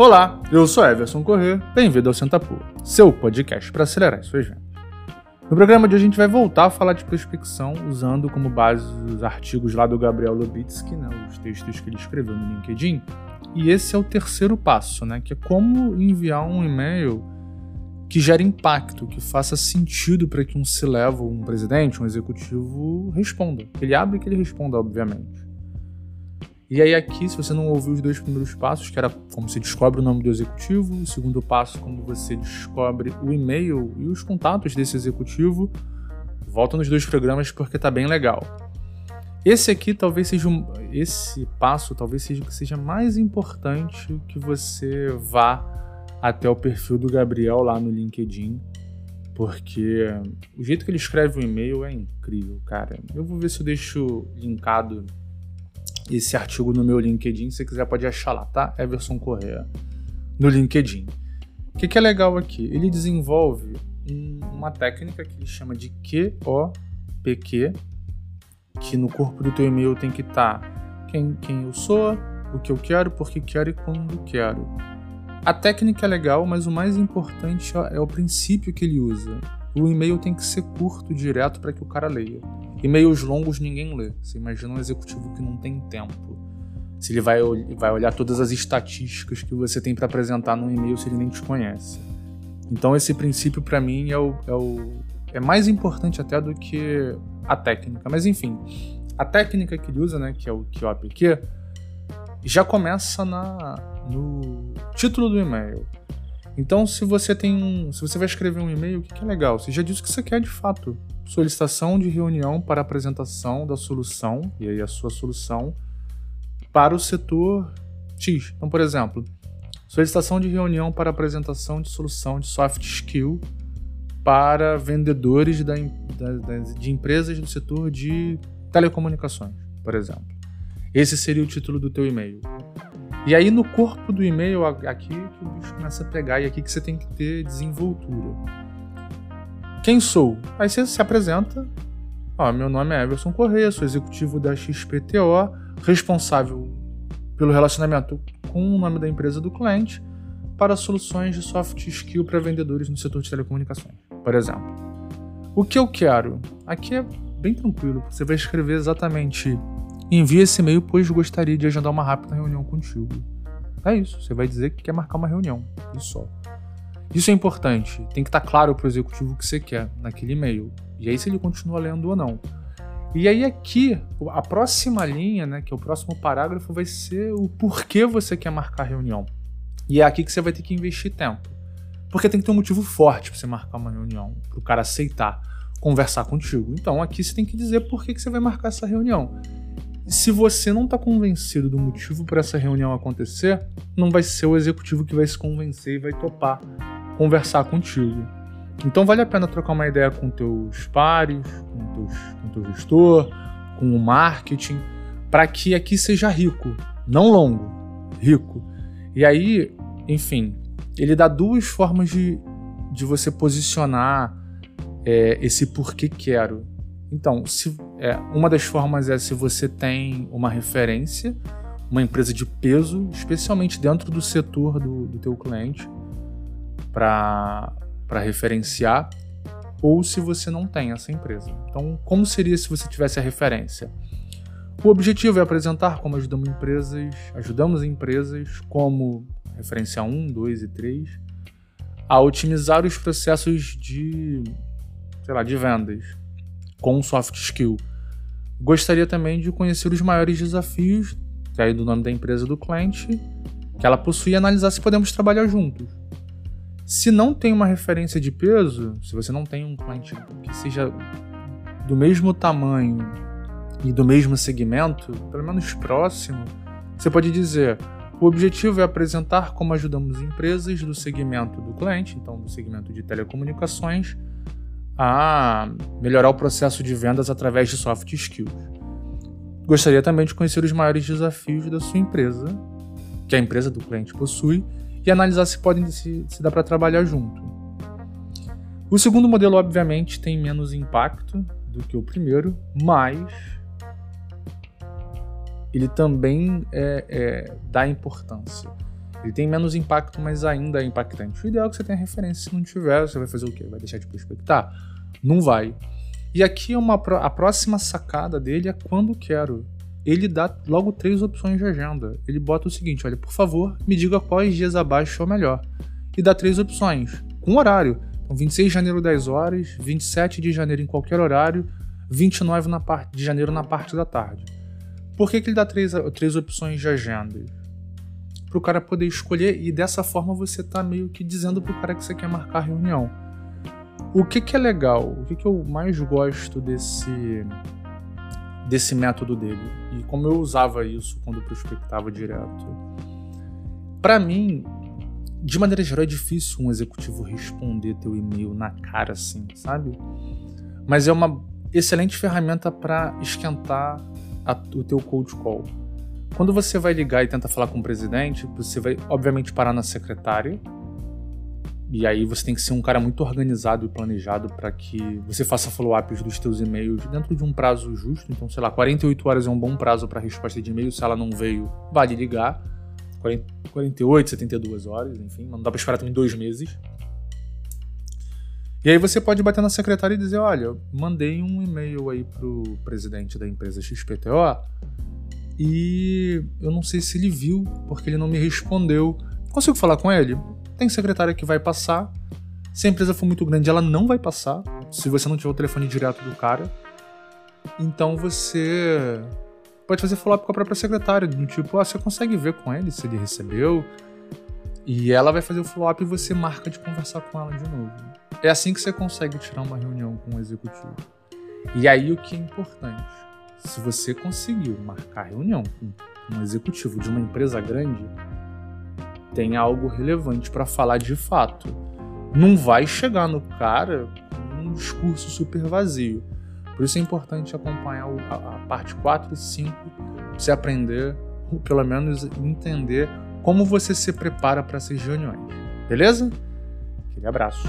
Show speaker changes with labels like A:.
A: Olá, eu sou Everson Corrêa, bem-vindo ao Sentapur, seu podcast para acelerar suas vendas. No programa de hoje a gente vai voltar a falar de prospecção usando como base os artigos lá do Gabriel Lobitsky, né, os textos que ele escreveu no LinkedIn. E esse é o terceiro passo, né, que é como enviar um e-mail que gere impacto, que faça sentido para que um C-level, um presidente, um executivo responda. Ele abre e que ele responda, obviamente. E aí aqui, se você não ouviu os dois primeiros passos, que era como você descobre o nome do executivo, o segundo passo, como você descobre o e-mail e os contatos desse executivo, volta nos dois programas porque tá bem legal. Esse aqui talvez seja um, esse passo talvez seja que seja mais importante que você vá até o perfil do Gabriel lá no LinkedIn, porque o jeito que ele escreve o e-mail é incrível, cara. Eu vou ver se eu deixo linkado esse artigo no meu LinkedIn. Se quiser, pode achar lá, tá? Everson Correa, no LinkedIn. O que, que é legal aqui? Ele desenvolve um, uma técnica que ele chama de QOPQ, que no corpo do teu e-mail tem que estar tá quem, quem eu sou, o que eu quero, por que quero e quando quero. A técnica é legal, mas o mais importante é o princípio que ele usa. O e-mail tem que ser curto, direto, para que o cara leia. E-mails longos ninguém lê. Você imagina um executivo que não tem tempo. Se ele vai, vai olhar todas as estatísticas que você tem para apresentar num e-mail se ele nem te conhece. Então esse princípio para mim é o, é o é mais importante até do que a técnica. Mas enfim, a técnica que ele usa, né, que é o QOPQ, já começa na, no título do e-mail. Então, se você tem, se você vai escrever um e-mail, o que é legal? Você já disse o que você quer de fato solicitação de reunião para apresentação da solução, e aí a sua solução, para o setor X. Então, por exemplo, solicitação de reunião para apresentação de solução de soft skill para vendedores da, da, de empresas do setor de telecomunicações, por exemplo. Esse seria o título do teu e-mail. E aí no corpo do e-mail, aqui que o bicho começa a pegar e aqui que você tem que ter desenvoltura. Quem sou? Aí você se apresenta. Ó, meu nome é Everson Corrêa, sou executivo da XPTO, responsável pelo relacionamento com o nome da empresa do cliente para soluções de soft skill para vendedores no setor de telecomunicações, por exemplo. O que eu quero? Aqui é bem tranquilo, você vai escrever exatamente envie esse e-mail pois gostaria de agendar uma rápida reunião contigo. É isso, você vai dizer que quer marcar uma reunião, isso só. Isso é importante, tem que estar tá claro para o executivo o que você quer naquele e-mail. E aí se ele continua lendo ou não. E aí aqui, a próxima linha, né, que é o próximo parágrafo, vai ser o porquê você quer marcar a reunião. E é aqui que você vai ter que investir tempo. Porque tem que ter um motivo forte para você marcar uma reunião, para o cara aceitar conversar contigo. Então aqui você tem que dizer por que, que você vai marcar essa reunião. Se você não está convencido do motivo para essa reunião acontecer, não vai ser o executivo que vai se convencer e vai topar conversar contigo. Então vale a pena trocar uma ideia com teus pares, com teus, com teu gestor, com o marketing, para que aqui seja rico, não longo, rico. E aí, enfim, ele dá duas formas de, de você posicionar é, esse porquê quero. Então, se, é, uma das formas é se você tem uma referência, uma empresa de peso, especialmente dentro do setor do, do teu cliente, para referenciar, ou se você não tem essa empresa. Então, como seria se você tivesse a referência? O objetivo é apresentar como ajudamos empresas, ajudamos empresas como referência 1, 2 e 3 a otimizar os processos de, sei lá, de vendas com soft skill. Gostaria também de conhecer os maiores desafios, que é aí do nome da empresa do cliente, que ela possui e analisar se podemos trabalhar juntos. Se não tem uma referência de peso, se você não tem um cliente que seja do mesmo tamanho e do mesmo segmento, pelo menos próximo, você pode dizer: o objetivo é apresentar como ajudamos empresas do segmento do cliente, então do segmento de telecomunicações, a melhorar o processo de vendas através de soft skills. Gostaria também de conhecer os maiores desafios da sua empresa, que a empresa do cliente possui, e analisar se podem se, se dá para trabalhar junto. O segundo modelo, obviamente, tem menos impacto do que o primeiro, mas ele também é, é, dá importância. Ele tem menos impacto, mas ainda é impactante. O ideal é que você tenha referência. Se não tiver, você vai fazer o quê? Vai deixar de prospectar? Não vai. E aqui uma, a próxima sacada dele é quando quero. Ele dá logo três opções de agenda. Ele bota o seguinte: olha, por favor, me diga quais dias abaixo é o melhor. E dá três opções, com horário. Então, 26 de janeiro, 10 horas, 27 de janeiro em qualquer horário, 29 na parte de janeiro na parte da tarde. Por que, que ele dá três, três opções de agenda? Para o cara poder escolher e dessa forma você tá meio que dizendo pro cara que você quer marcar reunião. O que, que é legal? O que, que eu mais gosto desse desse método dele e como eu usava isso quando prospectava direto. Para mim, de maneira geral, é difícil um executivo responder teu e-mail na cara assim, sabe? Mas é uma excelente ferramenta para esquentar a, o teu cold call. Quando você vai ligar e tenta falar com o presidente, você vai obviamente parar na secretária e aí você tem que ser um cara muito organizado e planejado para que você faça follow-ups dos teus e-mails dentro de um prazo justo. Então, sei lá, 48 horas é um bom prazo para resposta de e-mail. Se ela não veio, vale ligar. 48, 72 horas, enfim. Não dá para esperar também dois meses. E aí você pode bater na secretária e dizer, olha, mandei um e-mail aí pro presidente da empresa XPTO e eu não sei se ele viu, porque ele não me respondeu. Consigo falar com ele? Tem secretária que vai passar. Se a empresa for muito grande, ela não vai passar. Se você não tiver o telefone direto do cara. Então você pode fazer follow-up com a própria secretária, do tipo, ah, você consegue ver com ele se ele recebeu. E ela vai fazer o follow-up e você marca de conversar com ela de novo. É assim que você consegue tirar uma reunião com o executivo. E aí o que é importante? Se você conseguiu marcar reunião com um executivo de uma empresa grande, tem algo relevante para falar de fato. Não vai chegar no cara um discurso super vazio. Por isso é importante acompanhar a, parte 4 e 5 para você aprender, ou pelo menos entender como você se prepara para essas reuniões. Beleza? Aquele abraço.